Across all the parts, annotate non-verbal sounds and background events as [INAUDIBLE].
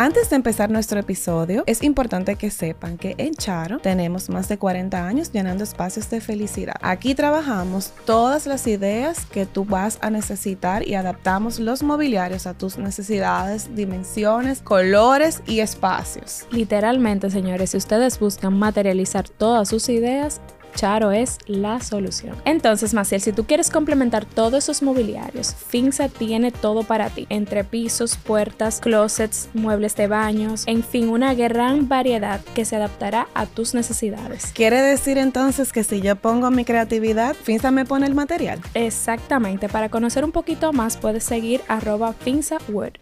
Antes de empezar nuestro episodio, es importante que sepan que en Charo tenemos más de 40 años llenando espacios de felicidad. Aquí trabajamos todas las ideas que tú vas a necesitar y adaptamos los mobiliarios a tus necesidades, dimensiones, colores y espacios. Literalmente, señores, si ustedes buscan materializar todas sus ideas, Charo es la solución. Entonces, Maciel, si tú quieres complementar todos esos mobiliarios, Finza tiene todo para ti. Entre pisos, puertas, closets, muebles de baños, en fin, una gran variedad que se adaptará a tus necesidades. ¿Quiere decir entonces que si yo pongo mi creatividad, Finza me pone el material? Exactamente. Para conocer un poquito más, puedes seguir arroba FinzaWood.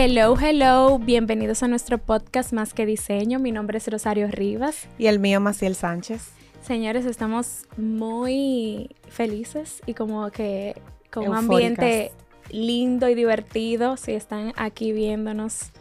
Hello, hello, bienvenidos a nuestro podcast Más que Diseño. Mi nombre es Rosario Rivas. Y el mío, Maciel Sánchez. Señores, estamos muy felices y como que con un ambiente lindo y divertido. Si están aquí viéndonos,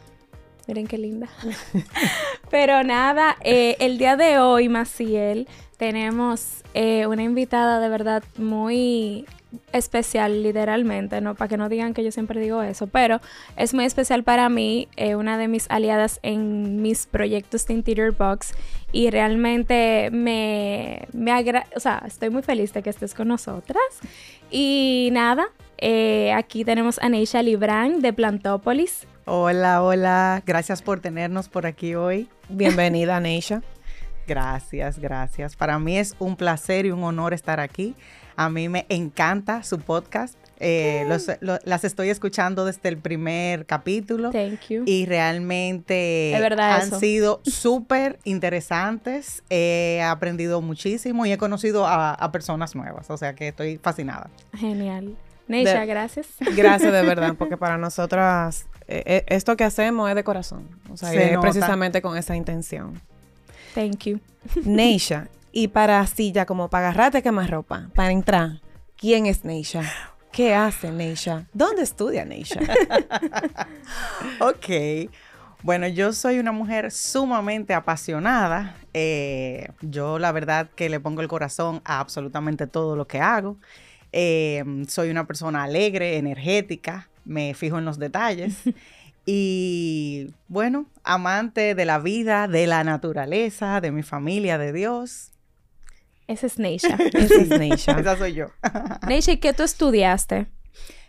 miren qué linda. [LAUGHS] Pero nada, eh, el día de hoy, Maciel, tenemos eh, una invitada de verdad muy especial literalmente, ¿no? Para que no digan que yo siempre digo eso, pero es muy especial para mí, eh, una de mis aliadas en mis proyectos de Interior Box y realmente me, me agrada, o sea, estoy muy feliz de que estés con nosotras. Y nada, eh, aquí tenemos a Neisha Libran de Plantópolis. Hola, hola, gracias por tenernos por aquí hoy. Bienvenida, Neisha. Gracias, gracias. Para mí es un placer y un honor estar aquí. A mí me encanta su podcast. Eh, las estoy escuchando desde el primer capítulo. Thank you. Y realmente han sido [LAUGHS] súper interesantes. He aprendido muchísimo y he conocido a, personas nuevas. O sea que estoy fascinada. Genial. Neisha, gracias. [LAUGHS] Gracias de verdad, porque para nosotras eh, eh, esto que hacemos es de corazón. O sea, es precisamente con esa intención. Thank you. [LAUGHS] Neisha, y para así ya como para agarrarte más ropa, para entrar, ¿quién es Neisha? ¿Qué hace Neisha? ¿Dónde estudia Neisha? [LAUGHS] ok. Bueno, yo soy una mujer sumamente apasionada. Eh, yo la verdad que le pongo el corazón a absolutamente todo lo que hago. Eh, soy una persona alegre, energética, me fijo en los detalles. [LAUGHS] Y bueno, amante de la vida, de la naturaleza, de mi familia, de Dios. Esa es Neisha. [LAUGHS] Esa es Neisha. [LAUGHS] Esa soy yo. [LAUGHS] Neisha, ¿y qué tú estudiaste?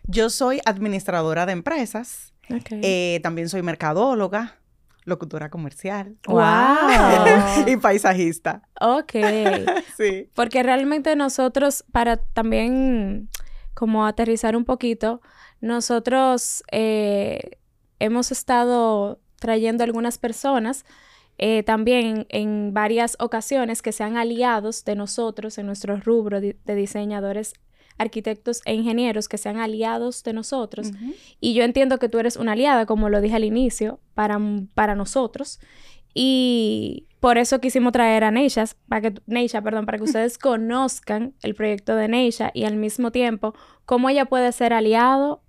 Yo soy administradora de empresas. Eh, también soy mercadóloga, locutora comercial. ¡Wow! y paisajista. Ok. sí. Porque realmente nosotros, para también como aterrizar un poquito, nosotros eh, hemos estado trayendo algunas personas eh, también en varias ocasiones que sean aliados de nosotros en nuestro rubro de, diseñadores arquitectos e ingenieros que sean aliados de nosotros. Y yo entiendo que tú eres una aliada, como lo dije al inicio, para, para nosotros. Y por eso quisimos traer a Neisha, para que, Neisha, perdón, para que [LAUGHS] ustedes conozcan el proyecto de Neisha y al mismo tiempo cómo ella puede ser aliado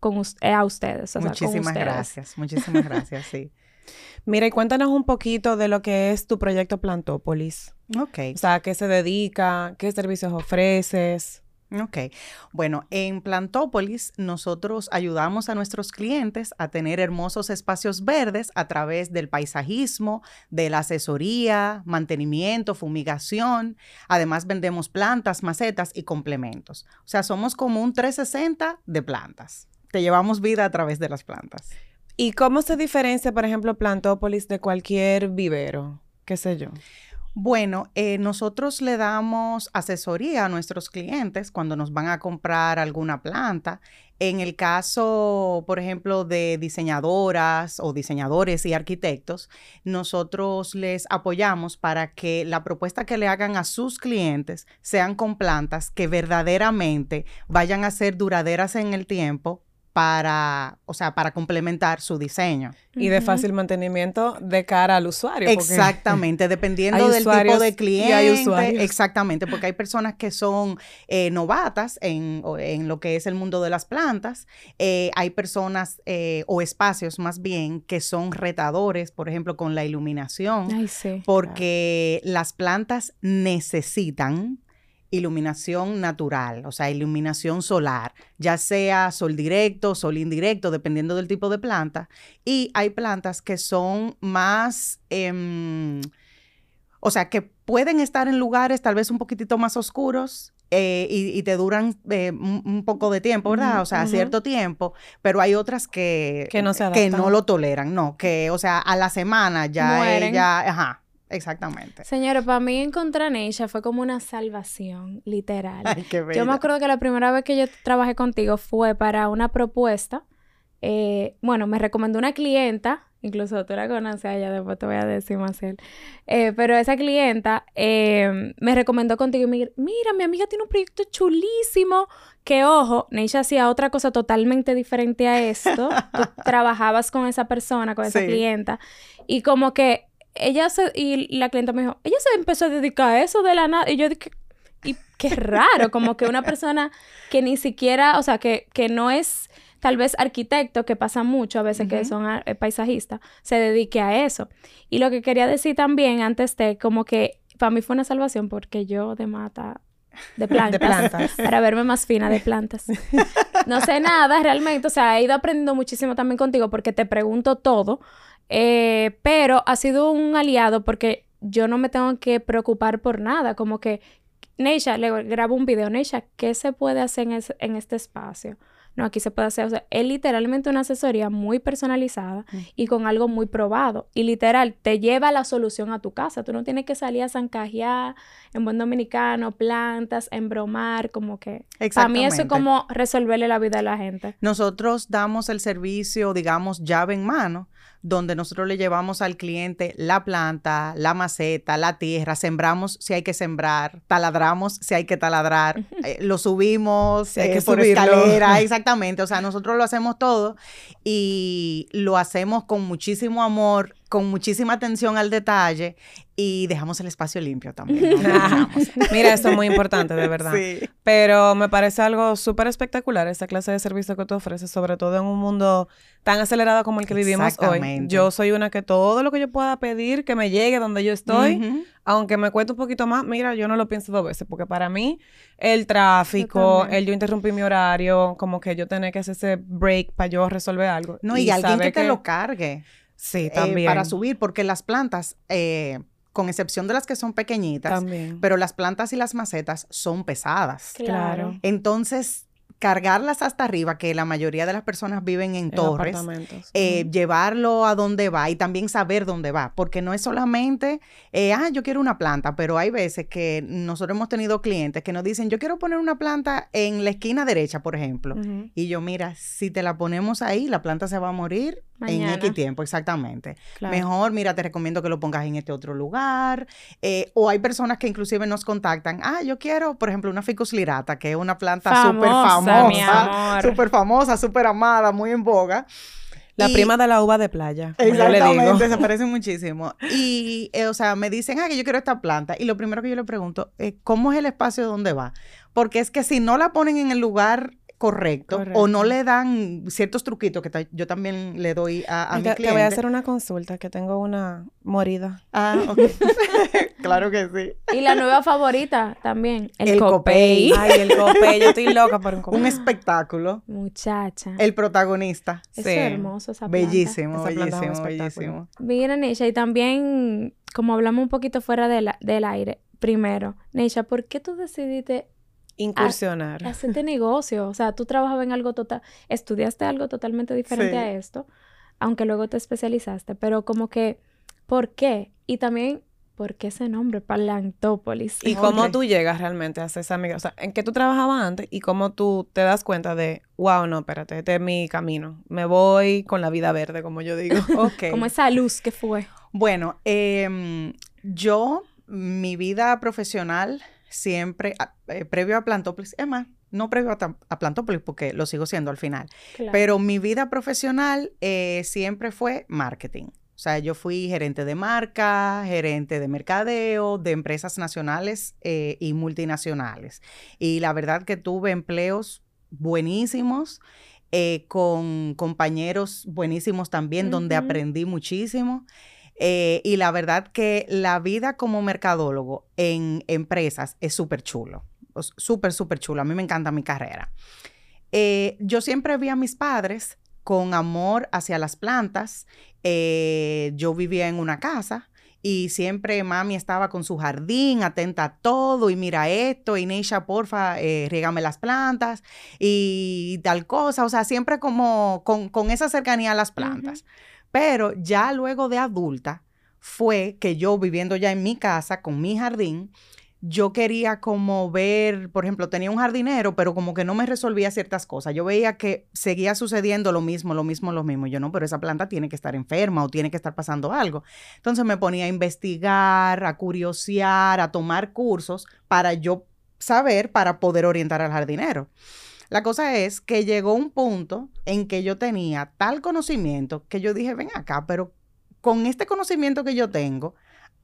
con eh, a ustedes. muchísimas gracias, muchísimas gracias, sí. [LAUGHS] Mira, y cuéntanos un poquito de lo que es tu proyecto Plantópolis. Ok. O sea, ¿a qué se dedica? ¿Qué servicios ofreces? Ok. Bueno, en Plantópolis nosotros ayudamos a nuestros clientes a tener hermosos espacios verdes a través del paisajismo, de la asesoría, mantenimiento, fumigación. Además vendemos plantas, macetas y complementos. O sea, somos como un 360 de plantas. Te llevamos vida a través de las plantas. ¿Y cómo se diferencia, por ejemplo, Plantópolis de cualquier vivero? ¿Qué sé yo? Bueno, eh, nosotros le damos asesoría a nuestros clientes cuando nos van a comprar alguna planta. En el caso, por ejemplo, de diseñadoras o diseñadores y arquitectos, nosotros les apoyamos para que la propuesta que le hagan a sus clientes sean con plantas que verdaderamente vayan a ser duraderas en el tiempo para, o sea, para complementar su diseño. Y de fácil mantenimiento de cara al usuario. Exactamente, dependiendo [LAUGHS] del tipo de cliente. hay Exactamente, porque hay personas que son eh, novatas en, en, lo que es el mundo de las plantas. Eh, hay personas eh, o espacios más bien que son retadores, por ejemplo, con la iluminación. Ay, sí, porque las plantas necesitan iluminación natural, o sea, iluminación solar, ya sea sol directo, sol indirecto, dependiendo del tipo de planta. Y hay plantas que son más, em, o sea, que pueden estar en lugares tal vez un poquitito más oscuros. Eh, y, te duran eh, un, poco de tiempo, ¿verdad? o sea, cierto tiempo, pero hay otras que, que, no, se que no lo toleran, no, que, o sea, a la semana ya ella, ajá, Exactamente. Señora, para mí encontrar ella fue como una salvación, literal. [LAUGHS] Ay, qué Yo me acuerdo que la primera vez que yo trabajé contigo fue para una propuesta. Eh, bueno, me recomendó una clienta, incluso tú la conoces ella, después te voy a decir más él. Eh, pero esa clienta eh, me recomendó contigo y me dijo, mira, mi amiga tiene un proyecto chulísimo, que ojo, Neisha hacía otra cosa totalmente diferente a esto. tú [LAUGHS] trabajabas con esa persona, con esa clienta, y como que ella se, y la clienta me dijo, ella se empezó a dedicar a eso de la nada. Y yo dije, y qué raro, como que una persona que ni siquiera, o sea, que, que no es tal vez arquitecto, que pasa mucho a veces que son ah, eh, paisajistas, se dedique a eso. Y lo que quería decir también antes de, como que para mí fue una salvación porque yo de mata de plantas, de plantas. para verme más fina de plantas. No sé nada realmente, o sea, he ido aprendiendo muchísimo también contigo porque te pregunto todo, eh, pero ha sido un aliado porque yo no me tengo que preocupar por nada, como que, Neisha, le grabo un video, Neisha, ¿qué se puede hacer en, este espacio? No, aquí se puede hacer, o sea, es literalmente una asesoría muy personalizada mm. y con algo muy probado. Y literal, te lleva la solución a tu casa. Tú no tienes que salir a zancajear en buen dominicano, plantas, embromar, como que... Para mí eso es como resolverle la vida a la gente. Nosotros damos el servicio, digamos, llave en mano donde nosotros le llevamos al cliente la planta, la maceta, la tierra, sembramos si hay que sembrar, taladramos si hay que taladrar, eh, lo subimos si hay que por escalera, [LAUGHS] exactamente, o sea, nosotros lo hacemos todo y lo hacemos con muchísimo amor, con muchísima atención al detalle y dejamos el espacio limpio también. [LAUGHS] Mira, esto es muy importante, de verdad. Sí. Pero me parece algo súper espectacular esta clase de servicio que tú ofreces, sobre todo en un mundo tan acelerado como el que vivimos hoy. Yo soy una que todo lo que yo pueda pedir, que me llegue donde yo estoy, aunque me cueste un poquito más, mira, yo no lo pienso dos veces, porque para mí el tráfico, el yo interrumpir mi horario, como que yo tener que hacer ese break para yo resolver algo. No, y, alguien que te lo cargue. Sí, eh, también. para subir, porque las plantas, eh, con excepción de las que son pequeñitas, pero las plantas y las macetas son pesadas. Claro. Entonces, cargarlas hasta arriba, que la mayoría de las personas viven en, torres, eh, llevarlo a donde va y también saber dónde va, porque no es solamente, eh, ah, yo quiero una planta, pero hay veces que nosotros hemos tenido clientes que nos dicen, yo quiero poner una planta en la esquina derecha, por ejemplo, y yo, mira, si te la ponemos ahí, la planta se va a morir en X tiempo, exactamente. Mejor, mira, te recomiendo que lo pongas en este otro lugar. Eh, o hay personas que inclusive nos contactan, ah, yo quiero, por ejemplo, una ficus lirata, que es una planta súper famosa famosa, súper famosa, súper amada, muy en boga. La prima de la uva de playa. Exactamente, [LAUGHS] se parece muchísimo. Y, eh, o sea, me dicen, ah, que yo quiero esta planta. Y lo primero que yo le pregunto es, ¿cómo es el espacio donde va? Porque es que si no la ponen en el lugar correcto, o no le dan ciertos truquitos que yo también le doy a, a mi cliente. Te voy a hacer una consulta, que tengo una morida. Ah, [LAUGHS] ok. [LAUGHS] claro que sí. Y la nueva favorita también, el, el copey. Ay, el copey, yo estoy loca por un [LAUGHS] copey. Un espectáculo. Muchacha. El protagonista. Es hermoso esa planta. Bellísimo, bellísimo, bellísimo. Miren, Neisha, y también, como hablamos un poquito fuera del aire, primero, Neisha, ¿por qué tú decidiste incursionar. hacerte negocio. O sea, tú trabajabas en algo total, estudiaste algo totalmente diferente a esto, aunque luego te especializaste, pero como que, ¿por qué? Y también, ¿por qué ese nombre, Palantópolis? ¿Y cómo tú llegas realmente a ser esa amiga? O sea, ¿en qué tú trabajabas antes y cómo tú te das cuenta de, wow, no, espérate, este es mi camino. Me voy con la vida verde, como yo digo. [LAUGHS] ok. como esa luz que fue. Bueno, em, yo, mi vida profesional siempre, eh, previo a Plantópolis, es más, no previo a, Plantópolis porque lo sigo siendo al final, pero mi vida profesional eh, siempre fue marketing. O sea, yo fui gerente de marca, gerente de mercadeo, de empresas nacionales eh, y multinacionales. Y la verdad que tuve empleos buenísimos, eh, con compañeros buenísimos también, donde aprendí muchísimo. Eh, y la verdad que la vida como mercadólogo en empresas es súper chulo, súper, súper chulo. A mí me encanta mi carrera. yo siempre vi a mis padres con amor hacia las plantas. Eh, yo vivía en una casa y siempre mami estaba con su jardín, atenta a todo, y mira esto, y Neisha, porfa, eh, las plantas, y tal cosa, o sea, siempre como con, esa cercanía a las plantas. Pero ya luego de adulta fue que yo viviendo ya en mi casa con mi jardín, yo quería como ver, por ejemplo, tenía un jardinero, pero como que no me resolvía ciertas cosas. Yo veía que seguía sucediendo lo mismo, lo mismo, lo mismo. Yo no, pero esa planta tiene que estar enferma o tiene que estar pasando algo. Entonces me ponía a investigar, a curiosear, a tomar cursos para yo saber, para poder orientar al jardinero. La cosa es que llegó un punto en que yo tenía tal conocimiento que yo dije, ven acá, pero con este conocimiento que yo tengo,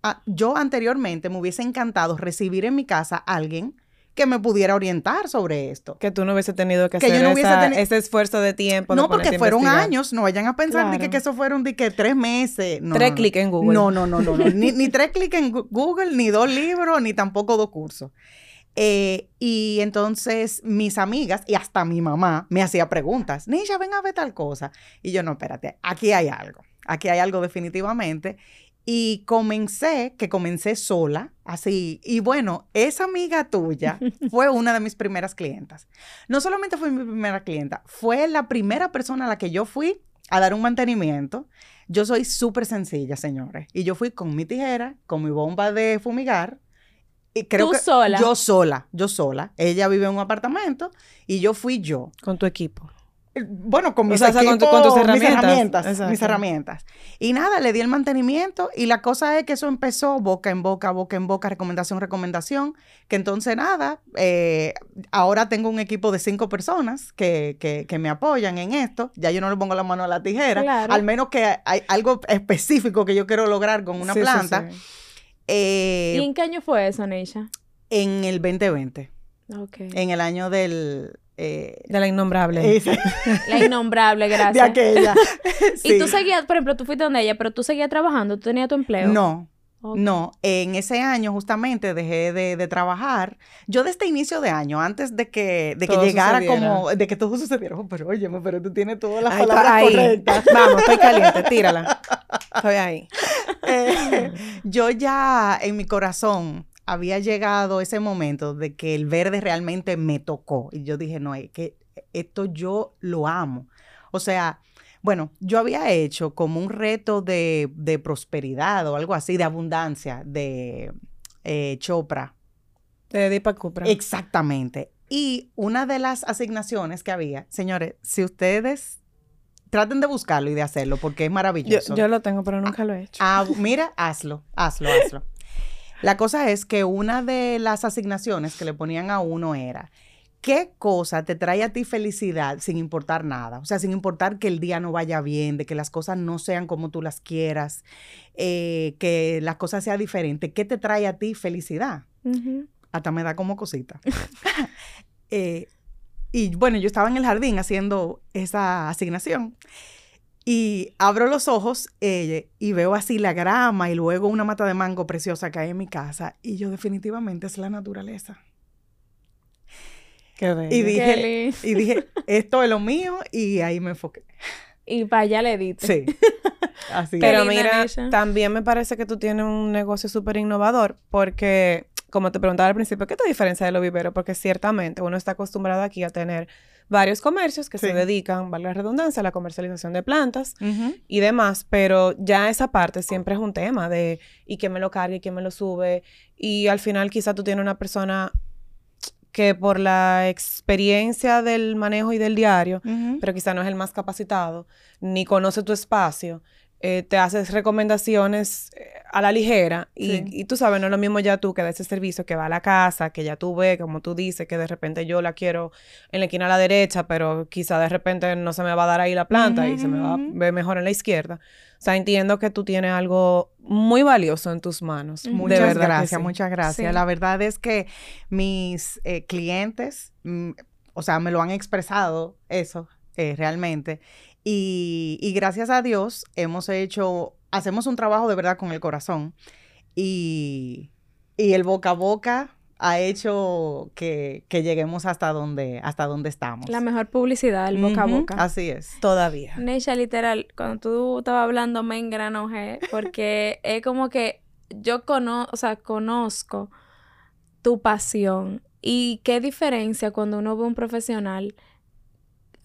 Ah, yo anteriormente me hubiese encantado recibir en mi casa a alguien que me pudiera orientar sobre esto. Que tú no hubiese tenido que, hacer ese esfuerzo de tiempo. No, porque fueron años. No vayan a pensar que, eso fueron de que tres meses. tres clics en Google. No, no, no, no. ni, tres clics en Google, ni dos libros, ni tampoco dos cursos. Eh, y entonces mis amigas y hasta mi mamá me hacía preguntas. Nisha, ven a ver tal cosa. Y yo, no, espérate, aquí hay algo. Aquí hay algo definitivamente. Y comencé, que comencé sola, así. Y bueno, esa amiga tuya [LAUGHS] fue una de mis primeras clientas. No solamente fue mi primera clienta, fue la primera persona a la que yo fui a dar un mantenimiento. Yo soy súper sencilla, señores. Y yo fui con mi tijera, con mi bomba de fumigar. Y creo ¿Tú sola? Yo sola, yo sola. Ella vive en un apartamento y yo fui yo. Con tu equipo. Eh, bueno, con mis, herramientas. Mis herramientas, Y nada, le di el mantenimiento y la cosa es que eso empezó boca en boca, boca en boca, recomendación, recomendación, que entonces nada, eh, ahora tengo un equipo de cinco personas que, que, me apoyan en esto, ya yo no le pongo la mano a la tijera, al menos que hay algo específico que yo quiero lograr con una planta. Eh, ¿Y en qué año fue eso, Neisha? En el 2020. Okay. En el año del eh, de la innombrable. [LAUGHS] la innombrable, gracias. De aquella. [LAUGHS] Y tú seguías, por ejemplo, tú fuiste donde ella, pero tú seguías trabajando, tú tenías tu empleo. No. No, en ese año justamente dejé de, trabajar. Yo desde este inicio de año, antes de que, de que llegara como, de que todo sucediera, oh, pero oye, pero tú tienes todas las palabras correctas. Vamos, estoy caliente, [LAUGHS] tírala. Estoy ahí. Eh, yo ya en mi corazón había llegado ese momento de que el verde realmente me tocó. Y yo dije, no, es que esto yo lo amo. O sea, bueno, yo había hecho como un reto de, prosperidad o algo así, de abundancia, de eh, Chopra. De Deepak Chopra. Exactamente. Y una de las asignaciones que había, señores, si ustedes traten de buscarlo y de hacerlo porque es maravilloso. Yo, yo lo tengo, pero nunca lo he hecho. Ah, mira, hazlo, hazlo, hazlo. La cosa es que una de las asignaciones que le ponían a uno era, ¿qué cosa te trae a ti felicidad sin importar nada? O sea, sin importar que el día no vaya bien, de que las cosas no sean como tú las quieras, eh, que las cosas sean diferentes. ¿Qué te trae a ti felicidad? Hasta me da como cosita. [LAUGHS] Eh, y bueno, yo estaba en el jardín haciendo esa asignación. Y abro los ojos eh, y veo así la grama y luego una mata de mango preciosa que hay en mi casa. Y yo definitivamente es la naturaleza. Qué bello. Y dije, y dije, esto es lo mío y ahí me enfoqué. Y para allá le diste. Sí. [LAUGHS] Así Pero mira, también me parece que tú tienes un negocio súper innovador porque, como te preguntaba al principio, ¿qué te diferencia de los viveros? Porque ciertamente uno está acostumbrado aquí a tener varios comercios que se dedican, vale la redundancia, a la comercialización de plantas y demás, pero ya esa parte siempre es un tema de y quién me lo carga y quién me lo sube y al final quizá tú tienes una persona que por la experiencia del manejo y del diario, pero quizá no es el más capacitado, ni conoce tu espacio, eh, te haces recomendaciones eh, a la ligera y, tú sabes, no es lo mismo ya tú que da ese servicio que va a la casa, que ya tú ves, como tú dices, que de repente yo la quiero en la esquina a la derecha, pero quizá de repente no se me va a dar ahí la planta y se me va a ver mejor en la izquierda. O sea, entiendo que tú tienes algo muy valioso en tus manos. Muchas gracias, muchas gracias. La verdad es que mis eh, clientes, mm, o sea, me lo han expresado eso realmente. Y, gracias a Dios hemos hecho, hacemos un trabajo de verdad con el corazón. Y, el boca a boca ha hecho que, lleguemos hasta donde, hasta donde estamos. La mejor publicidad, el boca a boca. Así es. Todavía. Neisha, literal, cuando tú estabas hablando me engranojé porque es como que yo cono o sea, conozco tu pasión y qué diferencia cuando uno ve un profesional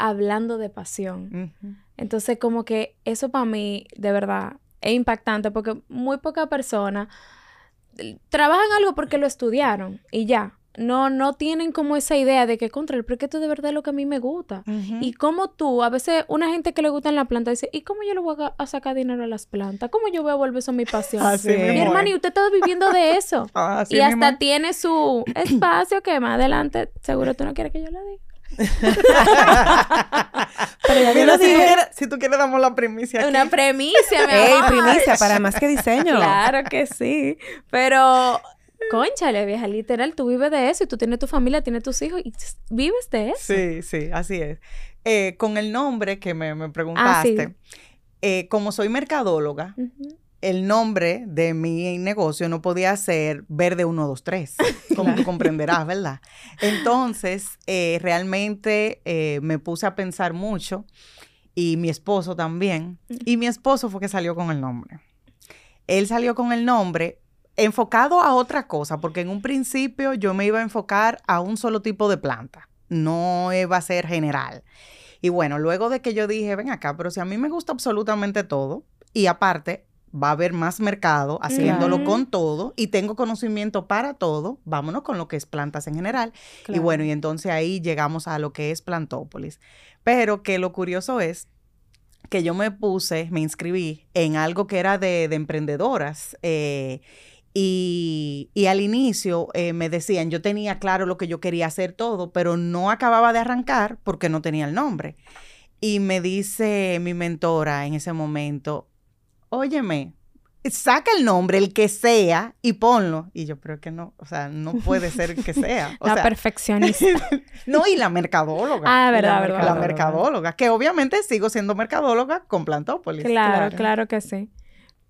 hablando de pasión. Entonces, como que eso para mí, de verdad, es impactante porque muy pocas personas trabajan algo porque lo estudiaron y ya. No, no tienen como esa idea de que contra el porque esto de verdad es lo que a mí me gusta. Y como tú, a veces una gente que le gusta en la planta dice, ¿y cómo yo le voy a, sacar dinero a las plantas? ¿Cómo yo voy a volver eso mi pasión? mi hermano, y usted está viviendo de eso. [LAUGHS] y hasta tiene su [CLEARS THROAT] espacio que más adelante, seguro tú no quieres que yo lo diga. Pero si, tú quieres, damos la primicia. Una primicia, mi Ey, primicia para más que diseño. Claro que sí. Pero, conchale, vieja, literal, tú vives de eso y tú tienes tu familia, tienes tus hijos y vives de eso. Sí, sí, así es. Eh, con el nombre que me, me preguntaste, ah, eh, como soy mercadóloga, el nombre de mi negocio no podía ser Verde 123, [LAUGHS] como tú comprenderás, ¿verdad? Entonces, eh, realmente eh, me puse a pensar mucho y mi esposo también. Y mi esposo fue que salió con el nombre. Él salió con el nombre enfocado a otra cosa, porque en un principio yo me iba a enfocar a un solo tipo de planta, no iba a ser general. Y bueno, luego de que yo dije, ven acá, pero si a mí me gusta absolutamente todo, y aparte, va a haber más mercado haciéndolo con todo y tengo conocimiento para todo, vámonos con lo que es plantas en general. Y bueno, y entonces ahí llegamos a lo que es Plantópolis. Pero que lo curioso es que yo me puse, me inscribí en algo que era de, emprendedoras. Eh, y, al inicio eh, me decían, yo tenía claro lo que yo quería hacer todo, pero no acababa de arrancar porque no tenía el nombre. Y me dice mi mentora en ese momento, óyeme, saca el nombre, el que sea, y ponlo. Y yo, pero que no, o sea, no puede ser que sea. [LAUGHS] la perfeccionista. [LAUGHS] no, y la mercadóloga. Ah, verdad, verdad. La mercadóloga, que obviamente sigo siendo mercadóloga con Plantópolis. Claro, claro, claro que sí.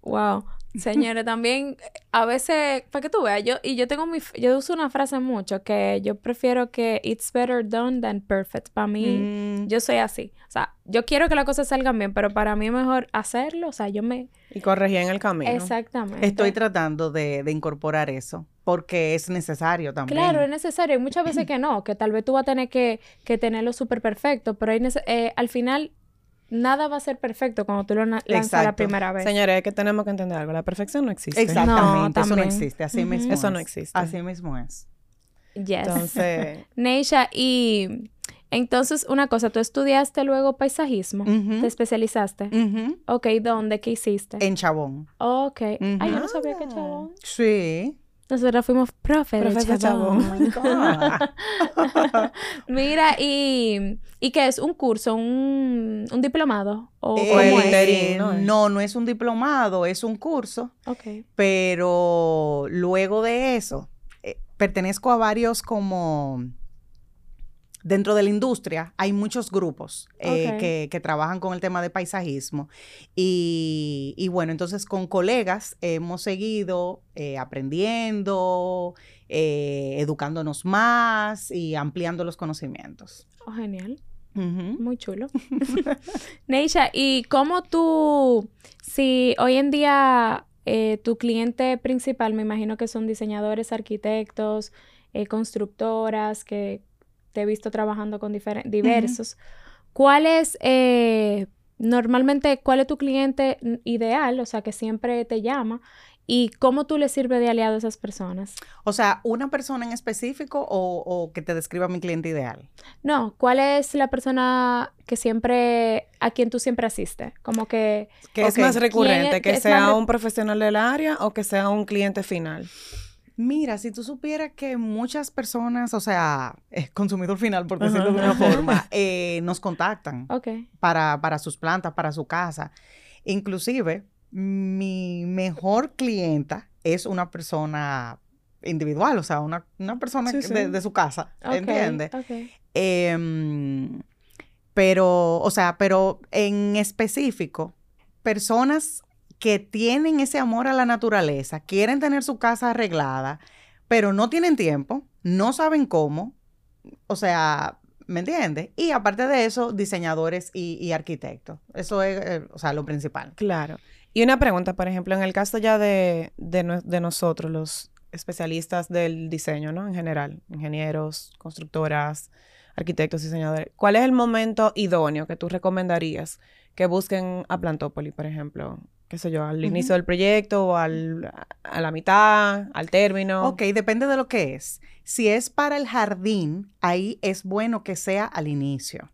Wow. Señores, también a veces, para que tú veas, yo, y yo tengo mi, yo uso una frase mucho que yo prefiero que it's better done than perfect. Para mí, mm. yo soy así. O sea, yo quiero que las cosas salgan bien, pero para mí es mejor hacerlo. O sea, yo me... Y corregir en el camino. Exactamente. Estoy tratando de, de incorporar eso, porque es necesario también. Claro, es necesario. Hay muchas veces que no, que tal vez tú vas a tener que, que tenerlo súper perfecto, pero hay eh, al final nada va a ser perfecto cuando tú lo lanzas la primera vez. Señores, es que tenemos que entender algo. La perfección no existe. Exactamente. eso no existe. Así mismo Eso no existe. Así mismo es. Yes. Entonces... [LAUGHS] Neisha, y... Entonces, una cosa, tú estudiaste luego paisajismo, te especializaste. Ok, ¿dónde? ¿Qué hiciste? En Chabón. Ok. Ay, yo no sabía que Chabón. Sí. Nosotros fuimos profe de Chabón. [LAUGHS] Mira, y, ¿y qué es? ¿Un curso? ¿Un, un diplomado? ¿O eh, No, no es un diplomado, es un curso. Ok. Pero luego de eso, eh, pertenezco a varios como dentro de la industria hay muchos grupos eh, que, trabajan con el tema de paisajismo. Y, bueno, entonces con colegas hemos seguido eh, aprendiendo, eh, educándonos más y ampliando los conocimientos. Oh, genial. Muy chulo. [LAUGHS] Neisha, ¿y cómo tú, si hoy en día tu cliente principal, me imagino que son diseñadores, arquitectos, constructoras, que te he visto trabajando con diversos. ¿Cuál es, eh, normalmente, cuál es tu cliente ideal? O sea, que siempre te llama. ¿Y cómo tú le sirves de aliado a esas personas? O sea, ¿una persona en específico o, que te describa mi cliente ideal? No, ¿cuál es la persona que siempre, a quien tú siempre asistes? Como que... ¿Qué es más recurrente? ¿Que sea un profesional del área o que sea un cliente final? Mira, si tú supieras que muchas personas, o sea, consumidor final, por decirlo de una [LAUGHS] forma, eh, nos contactan para, para sus plantas, para su casa. Inclusive, mi mejor clienta es una persona individual, o sea, una, persona De, su casa, ¿entiendes? Em, pero, o sea, pero en específico, personas que tienen ese amor a la naturaleza, quieren tener su casa arreglada, pero no tienen tiempo, no saben cómo, o sea, ¿me entiendes? Y aparte de eso, diseñadores y, arquitectos. Eso es, eh, o sea, lo principal. Claro. Y una pregunta, por ejemplo, en el caso ya de, nosotros, los especialistas del diseño, ¿no? En general, ingenieros, constructoras, arquitectos, diseñadores, ¿cuál es el momento idóneo que tú recomendarías que busquen a Plantópoli, por ejemplo? Qué sé yo, al inicio del proyecto o al, a la mitad, al término. Ok, depende de lo que es. Si es para el jardín, ahí es bueno que sea al inicio,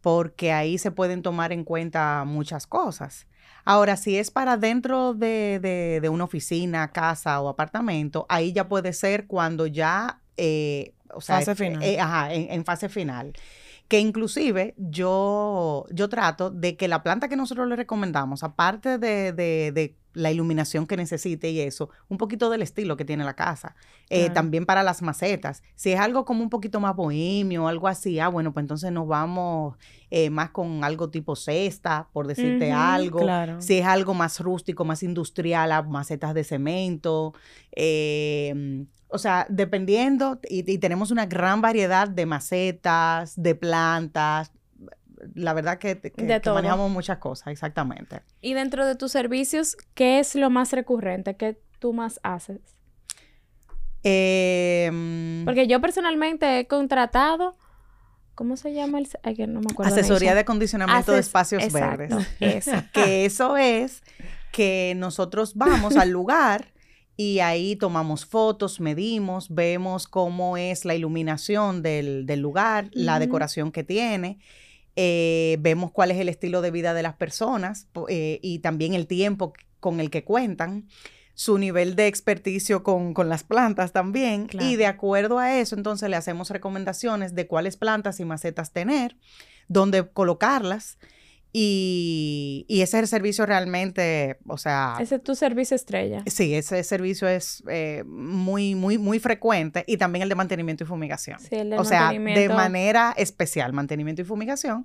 porque ahí se pueden tomar en cuenta muchas cosas. Ahora, si es para dentro de, una oficina, casa o apartamento, ahí ya puede ser cuando ya... Eh, o sea, fase final. Eh, ajá, en, fase final que inclusive yo, yo trato de que la planta que nosotros le recomendamos, aparte de, de la iluminación que necesite y eso, un poquito del estilo que tiene la casa. Eh, también para las macetas. Si es algo como un poquito más bohemio, algo así, ah, bueno, pues entonces nos vamos eh, más con algo tipo cesta, por decirte algo. Si es algo más rústico, más industrial, ah, macetas de cemento. Em, o sea, dependiendo, y, y, tenemos una gran variedad de macetas, de plantas, la verdad que, manejamos muchas cosas, exactamente. Y dentro de tus servicios, ¿qué es lo más recurrente? ¿Qué tú más haces? Em, Porque yo personalmente he contratado, ¿cómo se llama? El, ay, que no me acuerdo Asesoría de, acondicionamiento de espacios verdes. Eso. [LAUGHS] que eso es que nosotros vamos al lugar y ahí tomamos fotos, medimos, vemos cómo es la iluminación del, lugar, la decoración que tiene eh, vemos cuál es el estilo de vida de las personas eh, y también el tiempo con el que cuentan, su nivel de experticio con, las plantas también. Y de acuerdo a eso, entonces le hacemos recomendaciones de cuáles plantas y macetas tener, dónde colocarlas y, ese es el servicio realmente, o sea... Ese es tu servicio estrella. Sí, ese servicio es eh, muy, muy, muy frecuente y también el de mantenimiento y fumigación. Sí, el de o sea, de manera especial, mantenimiento y fumigación,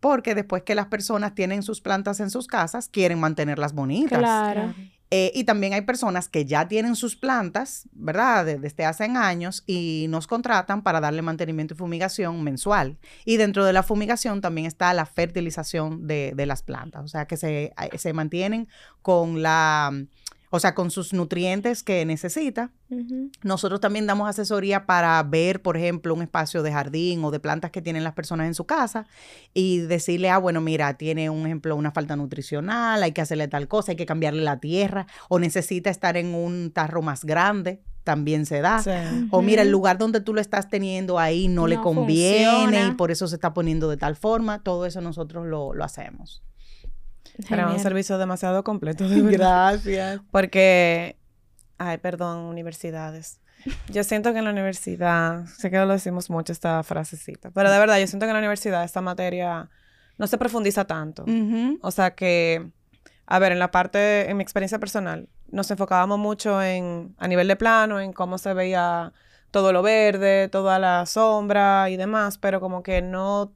porque después que las personas tienen sus plantas en sus casas, quieren mantenerlas bonitas. Claro. Eh, y también hay personas que ya tienen sus plantas, ¿verdad? Desde hace años y nos contratan para darle mantenimiento y fumigación mensual. Y dentro de la fumigación también está la fertilización de, de las plantas, o sea que se, eh, se mantienen con la o sea, con sus nutrientes que necesita. Nosotros también damos asesoría para ver, por ejemplo, un espacio de jardín o de plantas que tienen las personas en su casa y decirle, ah, bueno, mira, tiene un ejemplo, una falta nutricional, hay que hacerle tal cosa, hay que cambiarle la tierra o necesita estar en un tarro más grande también se da. O mira, el lugar donde tú lo estás teniendo ahí no, le conviene y por eso se está poniendo de tal forma. Todo eso nosotros lo, lo hacemos. Era un servicio demasiado completo. [LAUGHS] Gracias. Porque, ay, perdón, universidades. Yo siento que en la universidad, sé que lo decimos mucho esta frasecita, pero de verdad, yo siento que en la universidad esta materia no se profundiza tanto. O sea que, a ver, en la parte, en mi experiencia personal, nos enfocábamos mucho en, a nivel de plano, en cómo se veía todo lo verde, toda la sombra y demás, pero como que no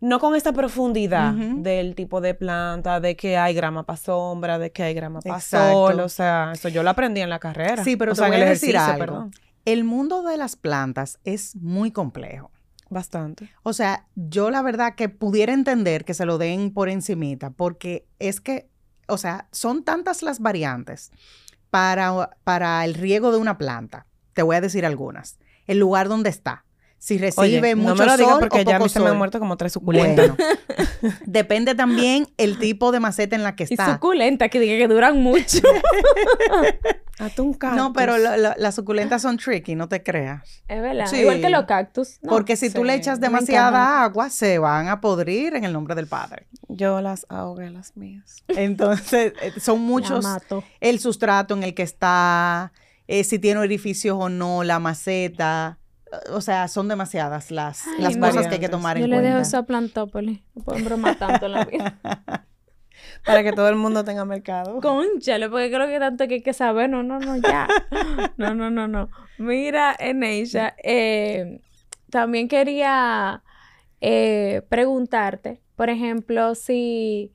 no con esta profundidad del tipo de planta, de que hay grama para sombra, de que hay grama para sol, o sea, eso yo lo aprendí en la carrera. Sí, pero te voy a decir algo. El mundo de las plantas es muy complejo. Bastante. O sea, yo la verdad que pudiera entender que se lo den por encimita, porque es que, o sea, son tantas las variantes para, para el riego de una planta. Te voy a decir algunas. El lugar donde está, Si recibe mucho no me lo digas sol porque o ya a poco mí se me han sol. muerto como tres suculentas. Bueno, [LAUGHS] [LAUGHS] depende también el tipo de maceta en la que Y está. suculenta, que diga que duran mucho. [LAUGHS] Hazte un cactus. No, pero la- la- las suculentas son tricky, no te creas. es verdad. Sí. Igual que los cactus. ¿no? Porque si tú le sí, echas demasiada agua, se van a podrir en el nombre del Padre. Yo las ahogué, las mías. Entonces, eh, son La muchos. mato. El sustrato en el que está, eh, si tiene orificios o no, la maceta. O sea, son demasiadas las, Ay, las cosas que hay que tomar Yo en le dejo cuenta. eso a Plantópolis. No pueden bromar tanto en la vida. [LAUGHS] Para que todo el mundo tenga mercado. Conchale, porque creo que tanto que hay que saber. No, no, no, ya. [GASPS] No, no, no, no. Mira, Eneisha, eh, también quería eh, preguntarte, por ejemplo, si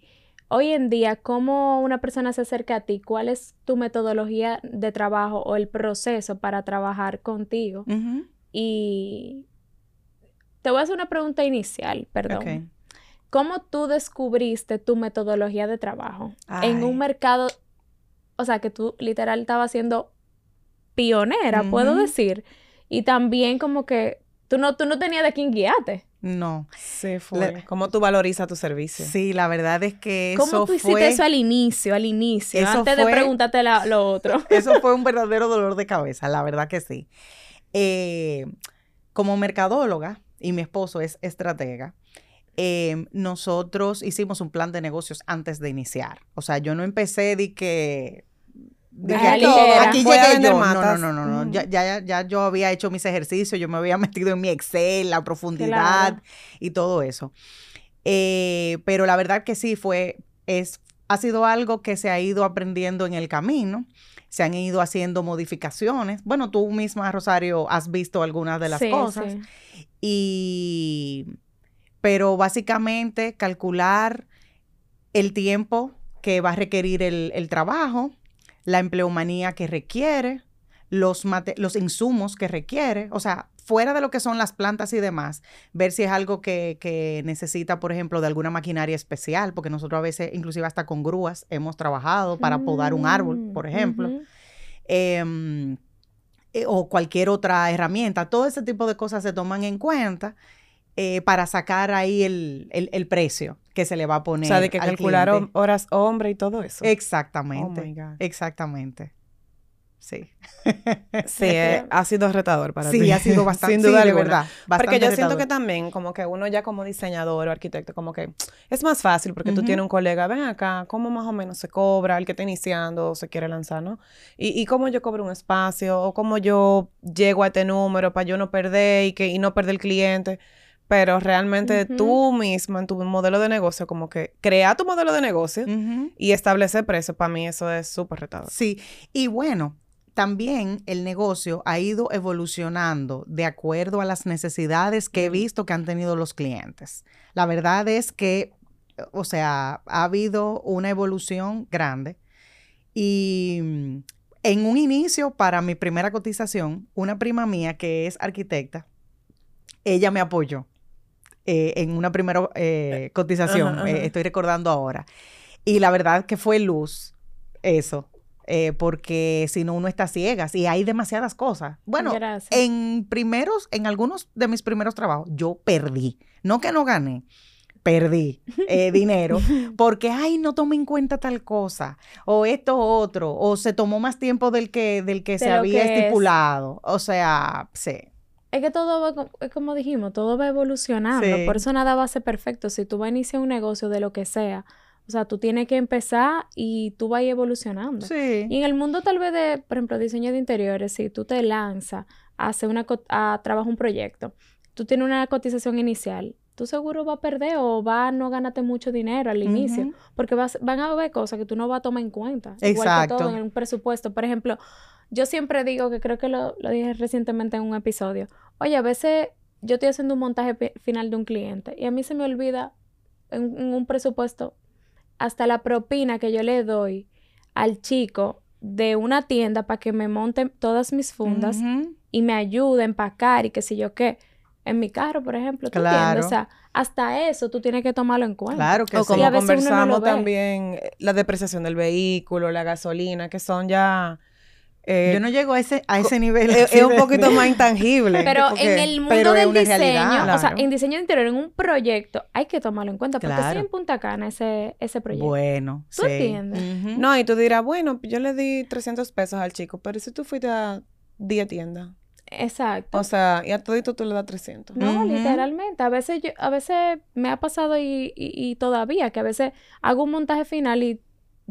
hoy en día, cómo una persona se acerca a ti, cuál es tu metodología de trabajo o el proceso para trabajar contigo. Ujú, Y te voy a hacer una pregunta inicial, perdón. ¿Cómo tú descubriste tu metodología de trabajo en un mercado, o sea, que tú literal estabas siendo pionera, puedo decir? Y también como que tú no, tú no tenías de quién guiarte. No. Sí, fue. ¿Cómo tú valorizas tu servicio? Sí, la verdad es que eso ¿Cómo tú hiciste fue... eso al inicio, al inicio, Eso antes fue- de preguntarte la- lo otro? [LAUGHS] Eso fue un verdadero dolor de cabeza, la verdad que sí. Eh, como mercadóloga, y mi esposo es estratega, eh, nosotros hicimos un plan de negocios antes de iniciar. O sea, yo no empecé de que... de que aquí, aquí llegué yo. No, no, matas. no, no, no. Mm. Ya, ya, ya yo había hecho mis ejercicios, yo me había [LAUGHS] metido en mi Excel, la profundidad Claro. y todo eso. Eh, pero la verdad que sí fue, es, ha sido algo que se ha ido aprendiendo en el camino. Se han ido haciendo modificaciones. Bueno, tú misma, Rosario, has visto algunas de las Sí, cosas. sí. Y, pero básicamente calcular el tiempo que va a requerir el, el trabajo, la empleomanía que requiere, los, mate- los insumos que requiere, o sea, fuera de lo que son las plantas y demás, ver si es algo que, que necesita, por ejemplo, de alguna maquinaria especial, porque nosotros a veces, inclusive hasta con grúas, hemos trabajado para podar un árbol, Mm, por ejemplo em, eh, o cualquier otra herramienta. Todo ese tipo de cosas se toman en cuenta eh, para sacar ahí el, el- el precio que se le va a O poner. sea, de que al calcular cliente. horas hombre y todo eso. Exactamente. Oh my God. Exactamente. Sí. Sí, [LAUGHS] eh, ha sido retador para ti. Sí, ha sido bastante. [LAUGHS] Sin sí, duda de alguna. verdad. Porque yo siento que también, como que uno ya como diseñador o arquitecto, como que es más fácil porque tú tienes un colega, ven acá, ¿cómo más o menos se cobra el que está iniciando o se quiere lanzar, no? Y, y cómo yo cobro un espacio o cómo yo llego a este número para yo no perder y, que, y no perder el cliente. Pero realmente tú misma en tu modelo de negocio, como que crea tu modelo de negocio y establecer precios, para mí eso es súper retador. Sí, y bueno, también el negocio ha ido evolucionando de acuerdo a las necesidades que he visto que han tenido los clientes. La verdad es que, o sea, ha habido una evolución grande y mm, en un inicio, para mi primera cotización, una prima mía que es arquitecta, ella me apoyó eh, en una primera eh, cotización, Ajá, eh, estoy recordando ahora. Y la verdad que fue luz eso, eh, porque si no uno está ciegas y hay demasiadas cosas. Bueno, Gracias. en primeros, en algunos de mis primeros trabajos, yo perdí, no que no gané. Perdí eh, [LAUGHS] dinero porque, ay, no tomé en cuenta tal cosa, o esto otro, o se tomó más tiempo del que, del que De se había que es. estipulado. O sea, sí. Es que todo va, como dijimos, todo va evolucionando. Sí. Por eso nada va a ser perfecto. Si tú vas a iniciar un negocio de lo que sea, o sea, tú tienes que empezar y tú vas evolucionando. Sí. Y en el mundo tal vez de, por ejemplo, diseño de interiores, si tú te lanzas a hacer una, a trabajar un proyecto, tú tienes una cotización inicial, tú seguro vas a perder o va a no ganarte mucho dinero al inicio, Ujú. porque vas, van a haber cosas que tú no vas a tomar en cuenta. Igual que todo Exacto. en un presupuesto. Por ejemplo, yo siempre digo que creo que lo, lo dije recientemente en un episodio. Oye, a veces yo estoy haciendo un montaje final de un cliente y a mí se me olvida en, en un presupuesto hasta la propina que yo le doy al chico de una tienda para que me monten todas mis fundas y me ayude a empacar y qué sé yo qué. En mi carro, por ejemplo, ¿tú Claro. O sea, hasta eso tú tienes que tomarlo en cuenta. Claro que O sí. como Y a veces uno no lo conversamos ve. también, eh, la depreciación del vehículo, la gasolina, que son ya Eh, yo no llego a ese, a ese nivel. Es, un poquito más [LAUGHS] intangible. Pero en el mundo del diseño, o sea, en diseño de interior, en un proyecto, hay que tomarlo en cuenta porque claro. en Punta Cana ese, ese proyecto. Bueno, ¿Tú entiendes? No, y tú dirás, bueno, yo le di 300 pesos al chico, pero si tú fuiste a 10 tiendas. Exacto. O sea, y a todito tú le das 300. No, literalmente. A veces yo, a veces me ha pasado y, y, todavía que a veces hago un montaje final y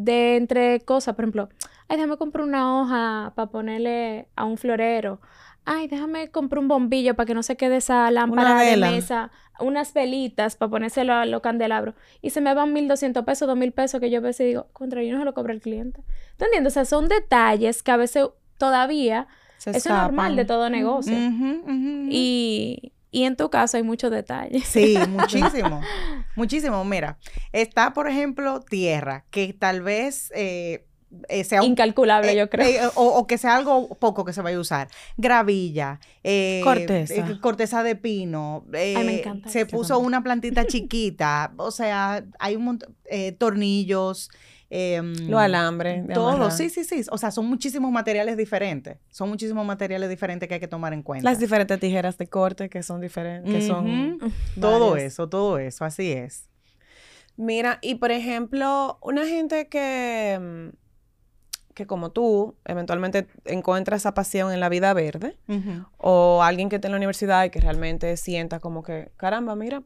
de entre cosas, por ejemplo, ay, déjame comprar una hoja para ponerle a un florero. Ay, déjame comprar un bombillo para que no se quede esa lámpara de mesa. Unas velitas para ponérselo a los candelabros. Y se me van 1.200 pesos, 2.000 pesos que yo a veces digo, contra yo no se lo cobra el cliente. ¿Tú entiendes? O sea, son detalles que a veces todavía es normal de todo negocio. Y, en tu caso hay muchos detalles. Sí, [LAUGHS] muchísimo. muchísimo. Mira, está, por ejemplo, tierra, que tal vez... Eh, eh, sea incalculable, yo creo. Eh, o, que sea algo poco que se vaya a usar. Gravilla, corteza. corteza de pino. Se puso una plantita [LAUGHS] chiquita. O sea, hay un montón, tornillos. Eh, Los alambres. Todo, sí, sí, sí. O sea, son muchísimos materiales diferentes. Son muchísimos materiales diferentes que hay que tomar en cuenta. Las diferentes tijeras de corte que son diferentes, que son... Todo eso, todo eso, así es. Mira, y por ejemplo, una gente que, mm, que como tú, eventualmente encuentra esa pasión en la vida verde, o alguien que esté en la universidad y que realmente sienta como que, caramba, mira,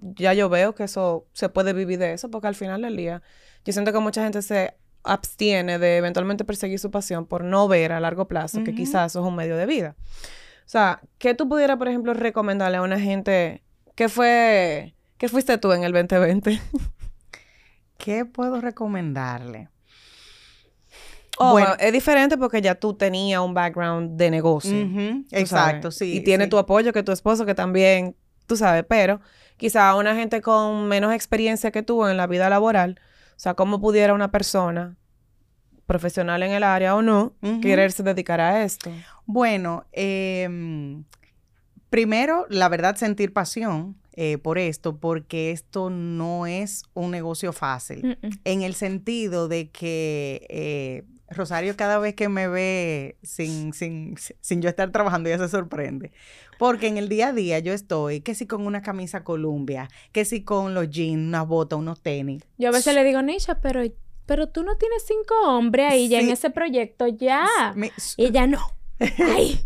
ya yo veo que eso se puede vivir de eso, porque al final del día yo siento que mucha gente se abstiene de eventualmente perseguir su pasión por no ver a largo plazo que quizás eso es un medio de vida. O sea, ¿qué tú pudieras, por ejemplo, recomendarle a una gente que fue, qué fuiste tú en el 2020? [LAUGHS] ¿Qué puedo recomendarle? bueno, es diferente porque ya tú tenías un background de negocio. Exacto, sí. Y tiene tu apoyo, que tu esposo, que también, tú sabes, pero quizá una gente con menos experiencia que tú en la vida laboral, o sea, ¿cómo pudiera una persona, profesional en el área o no, quererse dedicar a esto? Bueno, em, primero, la verdad, sentir pasión. Eh, por esto, porque esto no es un negocio fácil, en el sentido de que eh, Rosario cada vez que me ve sin, sin, sin yo estar trabajando ya se sorprende. Porque en el día a día yo estoy, que si con una camisa Columbia, que si con los jeans, unas botas, unos tenis. Yo a veces le digo, Nisha, pero, pero tú no tienes cinco hombres ahí ya en ese proyecto, ya. y ella no. [LAUGHS] Ay.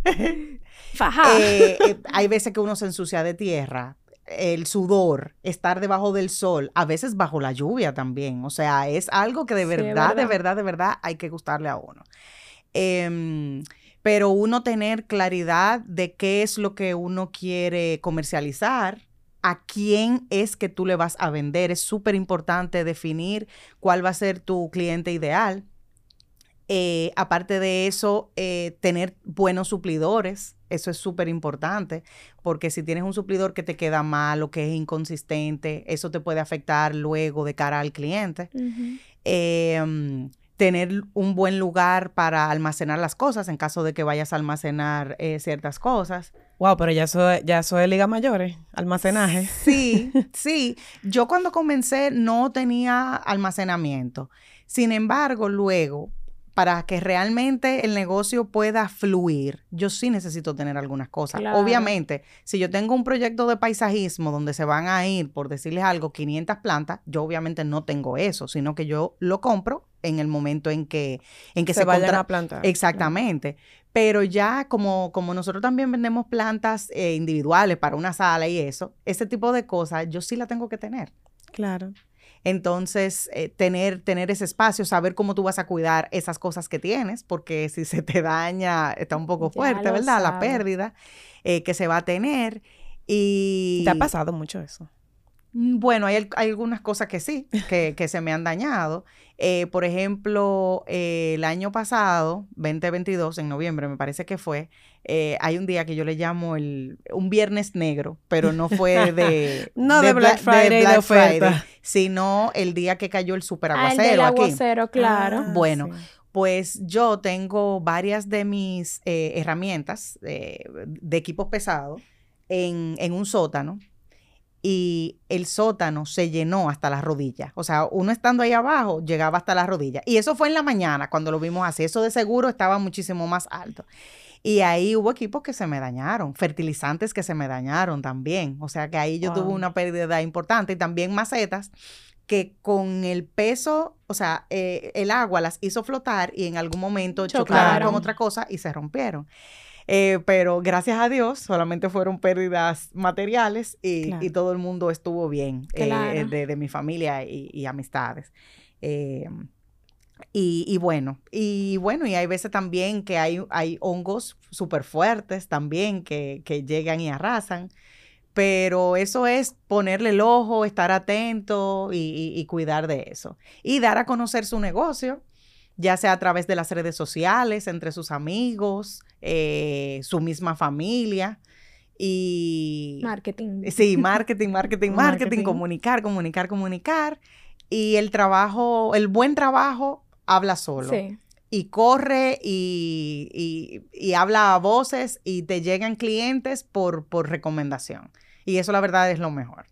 Faja. Eh, eh, hay veces que uno se ensucia de tierra el sudor, estar debajo del sol, a veces bajo la lluvia también. O sea, es algo que de verdad, de verdad, de verdad hay que gustarle a uno. Em, pero uno tener claridad de qué es lo que uno quiere comercializar, a quién es que tú le vas a vender. Es súper importante definir cuál va a ser tu cliente ideal. Eh, aparte de eso, eh, tener buenos suplidores, eso es súper importante, porque si tienes un suplidor que te queda mal o que es inconsistente, eso te puede afectar luego de cara al cliente. Em, tener un buen lugar para almacenar las cosas en caso de que vayas a almacenar eh, ciertas cosas. Wow, pero ya soy, ya soy Liga Mayores, almacenaje. Sí, [LAUGHS] sí. Yo cuando comencé no tenía almacenamiento. Sin embargo, luego para que realmente el negocio pueda fluir, yo sí necesito tener algunas cosas. Obviamente, si yo tengo un proyecto de paisajismo donde se van a ir, por decirles algo, 500 plantas, yo obviamente no tengo eso, sino que yo lo compro en el momento en que, en que se, vayan a plantar. Exactamente. Pero ya como, como nosotros también vendemos plantas eh, individuales para una sala y eso, ese tipo de cosas, yo sí la tengo que tener. Claro. Entonces, eh, tener, tener ese espacio, saber cómo tú vas a cuidar esas cosas que tienes, porque si se te daña, está un poco fuerte, ¿verdad? La pérdida eh, que se va a tener. Y... ¿Te ha pasado mucho eso? Mm, bueno, hay, algunas cosas que sí, que, que se me han dañado. Eh, por ejemplo, el año pasado, 2022, en noviembre me parece que fue, eh, hay un día que yo le llamo el, un viernes negro, pero no fue de... [LAUGHS] no de, Black Friday, de, Friday, sino el día que cayó el super ah, el aguacero, claro. Ah, bueno, pues yo tengo varias de mis eh, herramientas de equipos pesados en, en un sótano y el sótano se llenó hasta las rodillas. O sea, uno estando ahí abajo llegaba hasta las rodillas. Y eso fue en la mañana cuando lo vimos así. Eso de seguro estaba muchísimo más alto. Y ahí hubo equipos que se me dañaron, fertilizantes que se me dañaron también. O sea que ahí yo tuve una pérdida importante y también macetas que con el peso, o sea, eh, el agua las hizo flotar y en algún momento chocaron con otra cosa y se rompieron. Eh, pero gracias a Dios solamente fueron pérdidas materiales y, todo el mundo estuvo bien eh, de, mi familia y, amistades. Eh, y, bueno, y bueno, y hay veces también que hay, hay hongos súper fuertes también que, que llegan y arrasan pero eso es ponerle el ojo, estar atento y, cuidar de eso. Y dar a conocer su negocio, ya sea a través de las redes sociales, entre sus amigos, eh, su misma familia. Y... Marketing. Sí, marketing, marketing, [LAUGHS] marketing, comunicar, comunicar, comunicar. Y el trabajo, el buen trabajo habla solo. Sí. Y corre y, y, habla a voces y te llegan clientes por, por recomendación. Y eso la verdad es lo mejor.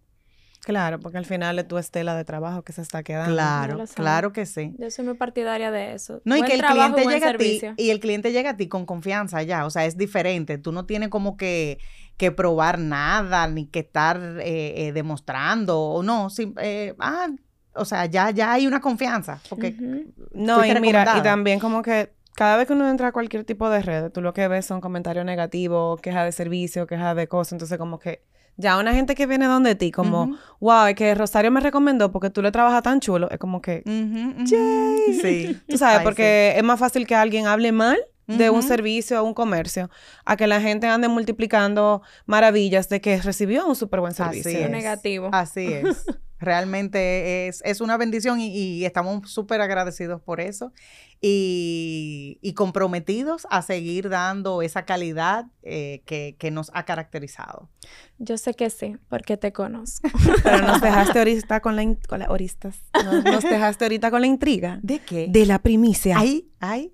Claro, porque al final es tu estela de trabajo que se está quedando. Claro, claro que sí. Yo soy muy partidaria de eso. No, y que el cliente llega a ti y el cliente llega a ti con confianza ya, o sea, es diferente. Tú no tienes como que, que probar nada ni que estar eh, eh, demostrando o no, eh, ah, o sea, ya ya hay una confianza, porque no, y mira, y también como que cada vez que uno entra a cualquier tipo de red, tú lo que ves son comentarios negativos, quejas de servicio, quejas de cosas, entonces como que ya una gente que viene donde ti, como, wow, es que Rosario me recomendó porque tú le trabajas tan chulo, es como que, [LAUGHS] Sí. Tú sabes, porque es más fácil que alguien hable mal de un servicio o un comercio a que la gente ande multiplicando maravillas de que recibió un súper buen servicio. Así es. negativo. Así es. [LAUGHS] Realmente es, es, una bendición y, estamos súper agradecidos por eso y, y, comprometidos a seguir dando esa calidad eh, que, que, nos ha caracterizado. Yo sé que sí, porque te conozco. [LAUGHS] Pero nos dejaste [LAUGHS] ahorita con la, con la oristas. Nos, nos, dejaste ahorita con la intriga. ¿De qué? De la primicia. Ay, ay.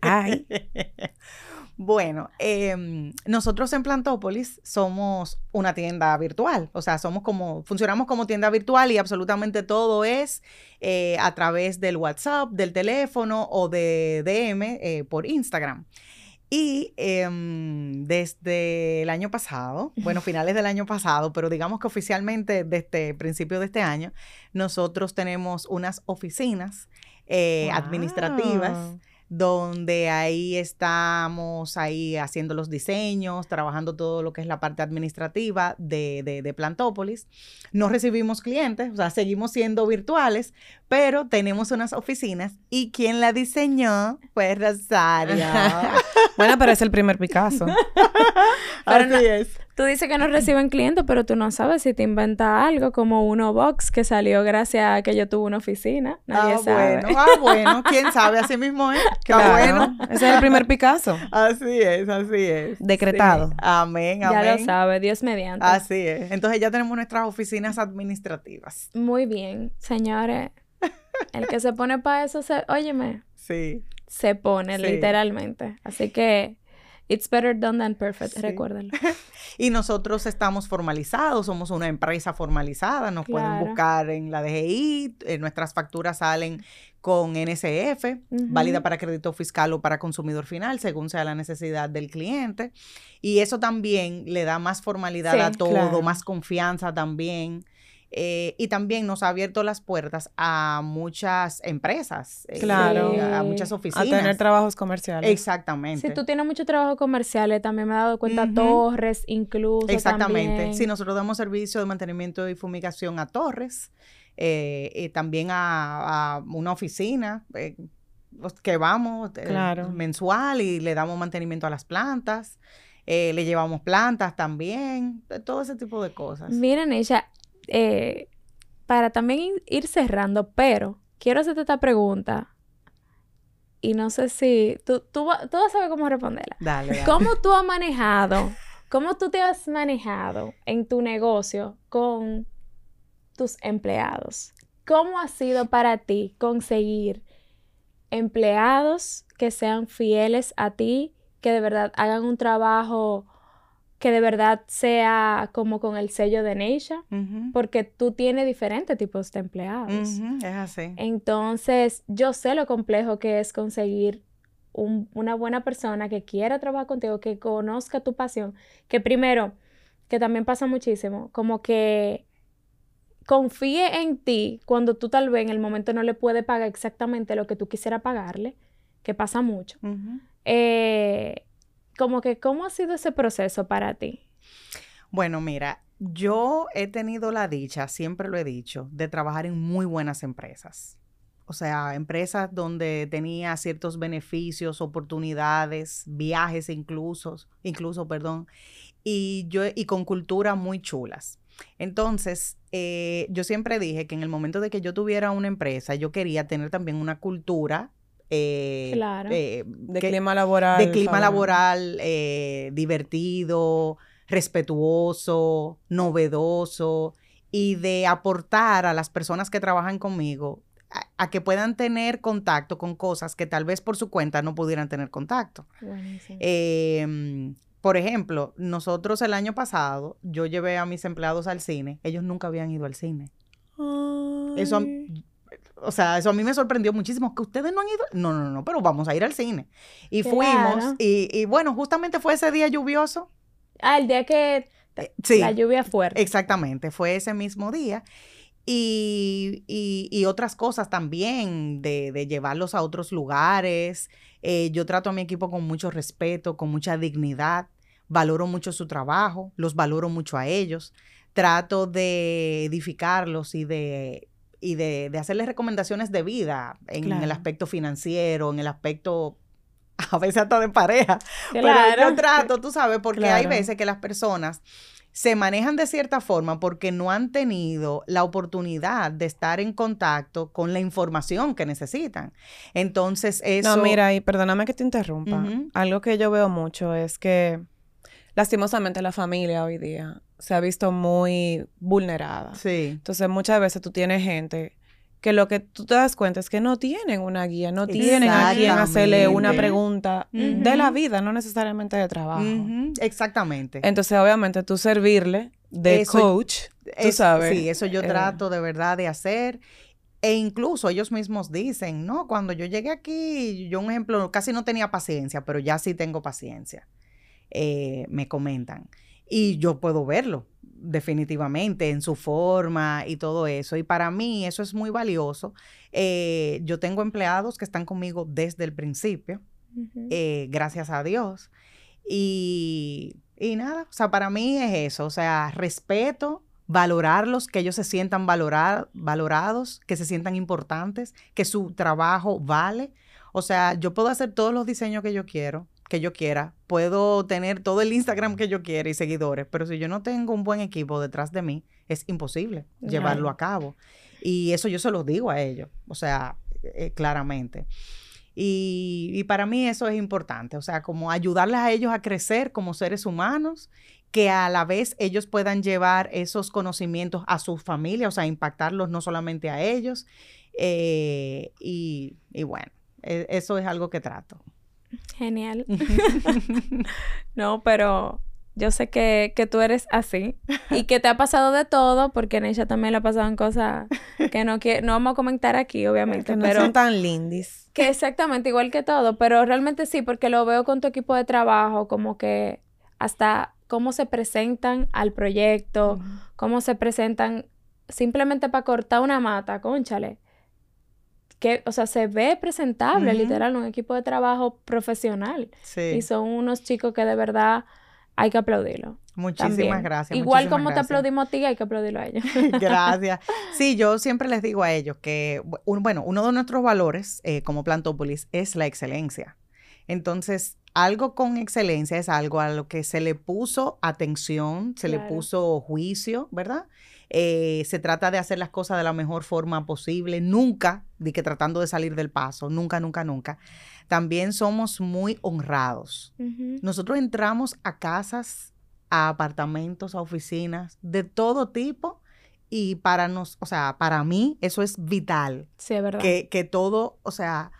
Ay. [LAUGHS] Bueno, em, nosotros en Plantópolis somos una tienda virtual, o sea, somos como, funcionamos como tienda virtual y absolutamente todo es eh, a través del WhatsApp, del teléfono o de DM eh, por Instagram. Y em, desde el año pasado, bueno, finales del año pasado, pero digamos que oficialmente desde principio de este año, nosotros tenemos unas oficinas eh, administrativas donde ahí estamos ahí haciendo los diseños, trabajando todo lo que es la parte administrativa de, de, de, Plantópolis. No recibimos clientes, o sea, seguimos siendo virtuales, pero tenemos unas oficinas y quien la diseñó fue Rosario. [LAUGHS] bueno, pero es el primer Picasso. [LAUGHS] Así es. Tú dices que no reciben clientes, pero tú no sabes si te inventa algo como uno box que salió gracias a que yo tuve una oficina. Nadie ah, sabe. bueno, ah, bueno, quién sabe, así mismo es. [LAUGHS] Claro. bueno. Ese es el primer Picasso. Así es, así es. Decretado. Amén, amén. Ya lo sabe, Dios mediante. Así es. Entonces ya tenemos nuestras oficinas administrativas. Muy bien, señores. El que se pone para eso, se, óyeme. Sí. Se pone, literalmente. Así que It's better done than perfect, recuérdenlo. [LAUGHS] y nosotros estamos formalizados, somos una empresa formalizada, nos pueden buscar en la DGI, nuestras facturas salen con NSF, válida para crédito fiscal o para consumidor final, según sea la necesidad del cliente. Y eso también le da más formalidad a todo, más confianza también. Eh, y también nos ha abierto las puertas a muchas empresas, eh, claro, a muchas oficinas. A tener trabajos comerciales. Exactamente. Si tú tienes muchos trabajos comerciales, también me he dado cuenta, torres incluso. Exactamente. Si nosotros damos servicio de mantenimiento y fumigación a torres, eh, y también a, una oficina que vamos mensual y le damos mantenimiento a las plantas. le llevamos plantas también, todo ese tipo de cosas. Miren, ella, eh, para también ir cerrando, pero quiero hacerte esta pregunta. Y no sé si tú, tú, vas a saber cómo responderla. Dale, ¿Cómo tú has manejado, cómo tú te has manejado en tu negocio con tus empleados? ¿Cómo ha sido para ti conseguir empleados que sean fieles a ti, que de verdad hagan un trabajo que de verdad sea como con el sello de Neisha, porque tú tienes diferentes tipos de empleados. es así. Entonces, yo sé lo complejo que es conseguir una buena persona que quiera trabajar contigo, que conozca tu pasión, que primero, que también pasa muchísimo, como que confíe en ti cuando tú tal vez en el momento no le puedes pagar exactamente lo que tú quisieras pagarle, que pasa mucho. eh, como que, ¿cómo ha sido ese proceso para ti? Bueno, mira, yo he tenido la dicha, siempre lo he dicho, de trabajar en muy buenas empresas. O sea, empresas donde tenía ciertos beneficios, oportunidades, viajes incluso, incluso, perdón, y yo y con cultura muy chulas. Entonces, eh, yo siempre dije que en el momento de que yo tuviera una empresa, yo quería tener también una cultura eh, claro. Eh, de clima laboral. De clima laboral eh, divertido, respetuoso, novedoso y de aportar a las personas que trabajan conmigo a, que puedan tener contacto con cosas que tal vez por su cuenta no pudieran tener contacto. Em, por ejemplo, nosotros el año pasado, yo llevé a mis empleados al cine, ellos nunca habían ido al cine. Eso o sea, eso a mí me sorprendió muchísimo, que ustedes no han ido, no, no, no, pero vamos a ir al cine. Y fuimos, y, bueno, justamente fue ese día lluvioso. Ah, el día que eh, la lluvia fuerte. Exactamente, fue ese mismo día. Y, y, otras cosas también, de, de, llevarlos a otros lugares. Eh, yo trato a mi equipo con mucho respeto, con mucha dignidad. Valoro mucho su trabajo, los valoro mucho a ellos. Trato de edificarlos y de y de, hacerles recomendaciones de vida en el aspecto financiero, en el aspecto [LAUGHS] a veces hasta de pareja. Pero yo trato, tú sabes, porque hay veces que las personas se manejan de cierta forma porque no han tenido la oportunidad de estar en contacto con la información que necesitan. Entonces, eso... No, mira, y perdóname que te interrumpa. Algo que yo veo mucho es que lastimosamente la familia hoy día se ha visto muy vulnerada. Sí. Entonces, muchas veces tú tienes gente que lo que tú te das cuenta es que no tienen una guía, no tienen a quien hacerle una pregunta de la vida, no necesariamente de trabajo. Exactamente. Entonces, obviamente, tú servirle de coach, tú sabes. Sí, eso yo eh, trato de verdad de hacer. E incluso ellos mismos dicen, no, cuando yo llegué aquí, yo un ejemplo, casi no tenía paciencia, pero ya sí tengo paciencia. Eh, me comentan. Y yo puedo verlo definitivamente en su forma y todo eso. Y para mí eso es muy valioso. Eh, yo tengo empleados que están conmigo desde el principio, eh, gracias a Dios. Y, y, nada, o sea, para mí es eso, o sea, respeto, valorarlos, que ellos se sientan valorar, valorados, que se sientan importantes, que su trabajo vale. O sea, yo puedo hacer todos los diseños que yo quiero, que yo quiera, puedo tener todo el Instagram que yo quiera y seguidores, pero si yo no tengo un buen equipo detrás de mí, es imposible llevarlo a cabo. Y eso yo se lo digo a ellos, o sea, eh, claramente. Y, y, para mí eso es importante, o sea, como ayudarles a ellos a crecer como seres humanos, que a la vez ellos puedan llevar esos conocimientos a sus familias, o sea, impactarlos no solamente a ellos. Eh, y, y bueno, e, eso es algo que trato. Genial. [LAUGHS] no, pero yo sé que, tú eres así y que te ha pasado de todo, porque en ella también le ha pasado cosas que no, que no vamos a comentar aquí, obviamente. no pero son tan lindis. Que exactamente igual que todo, pero realmente sí, porque lo veo con tu equipo de trabajo, como que hasta cómo se presentan al proyecto, cómo se presentan simplemente para cortar una mata, conchale que, o sea, se ve presentable, literal, un equipo de trabajo profesional. Sí. Y son unos chicos que de verdad hay que aplaudirlo. Muchísimas gracias. Igual como te aplaudimos a ti, hay que aplaudirlo a ellos. [LAUGHS] gracias. [LAUGHS] Sí, yo siempre les digo a ellos que, bueno, uno de nuestros valores eh, como Plantópolis es la excelencia. Entonces, algo con excelencia es algo a lo que se le puso atención, se le puso juicio, ¿verdad? Eh, se trata de hacer las cosas de la mejor forma posible, nunca, de que tratando de salir del paso, nunca, nunca, nunca. También somos muy honrados. Nosotros entramos a casas, a apartamentos, a oficinas, de todo tipo. Y para nos, o sea, para mí eso es vital. Sí, es verdad. Que, que todo, o sea,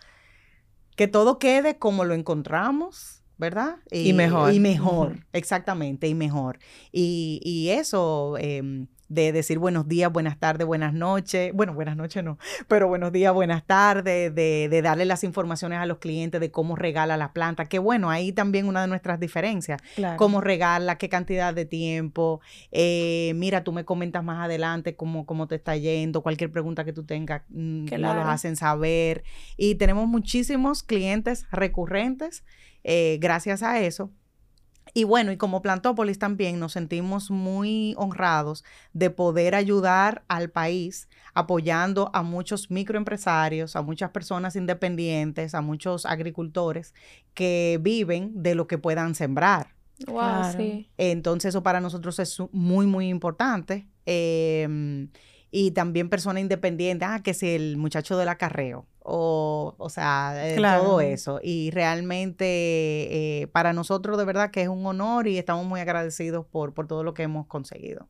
que todo quede como lo encontramos ¿verdad? Y, mejor. Y mejor, exactamente, y mejor. Y, y eso, em, de decir buenos días, buenas tardes, buenas noches. Bueno, buenas noches no, pero buenos días, buenas tardes, de, de darle las informaciones a los clientes de cómo regala la planta. Que bueno, ahí también una de nuestras diferencias. Cómo regala, qué cantidad de tiempo. Eh, mira, tú me comentas más adelante cómo, cómo te está yendo, cualquier pregunta que tú tengas, mm, nos lo hacen saber. Y tenemos muchísimos clientes recurrentes eh, gracias a eso y bueno, y como Plantópolis también nos sentimos muy honrados de poder ayudar al país apoyando a muchos microempresarios, a muchas personas independientes, a muchos agricultores que viven de lo que puedan sembrar. Wow, sí. Entonces eso para nosotros es muy, muy importante. Em, y también persona independiente, ah, que es el muchacho del acarreo, o, o sea, eh, todo eso. Y realmente eh, para nosotros de verdad que es un honor y estamos muy agradecidos por, por todo lo que hemos conseguido.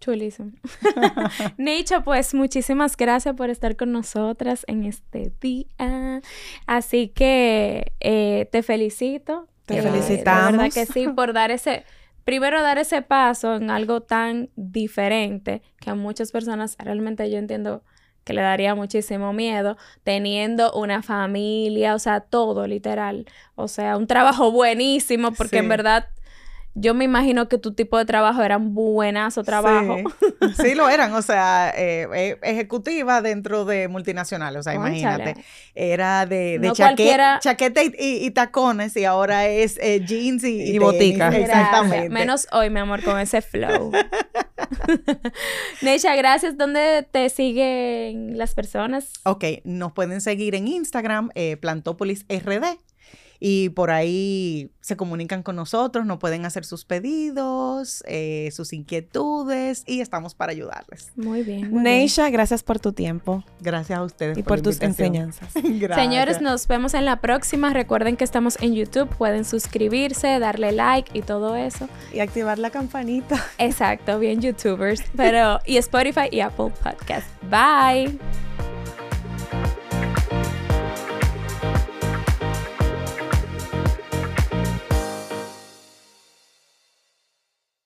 Chulísimo. [LAUGHS] [LAUGHS] Necha, pues muchísimas gracias por estar con nosotras en este día. Así que eh, te felicito. Te felicitamos. verdad que sí, por dar ese primero dar ese paso en algo tan diferente que a muchas personas realmente yo entiendo que le daría muchísimo miedo, teniendo una familia, o sea, todo literal. O sea, un trabajo buenísimo, porque en verdad yo me imagino que tu tipo de trabajo eran buenazo trabajo. [LAUGHS] Sí, lo eran, o sea, eh, eh, ejecutiva dentro de multinacionales, o sea, imagínate. Era de, chaqueta, y, tacones y ahora es eh, jeans y, y, botica. Exactamente. Menos hoy, mi amor, con ese flow. [LAUGHS] [LAUGHS] Neisha, gracias. ¿Dónde te siguen las personas? Ok, nos pueden seguir en Instagram, Plantópolis RD y por ahí se comunican con nosotros, nos pueden hacer sus pedidos, eh, sus inquietudes y estamos para ayudarles. Muy bien. Neisha, gracias por tu tiempo. Gracias a ustedes. Y por, tus enseñanzas. [LAUGHS] [LAUGHS] Señores, nos vemos en la próxima. Recuerden que estamos en YouTube, pueden suscribirse, darle like y todo eso. Y activar la campanita. [LAUGHS] Exacto, bien youtubers. Pero, y Spotify y Apple Podcast. Bye.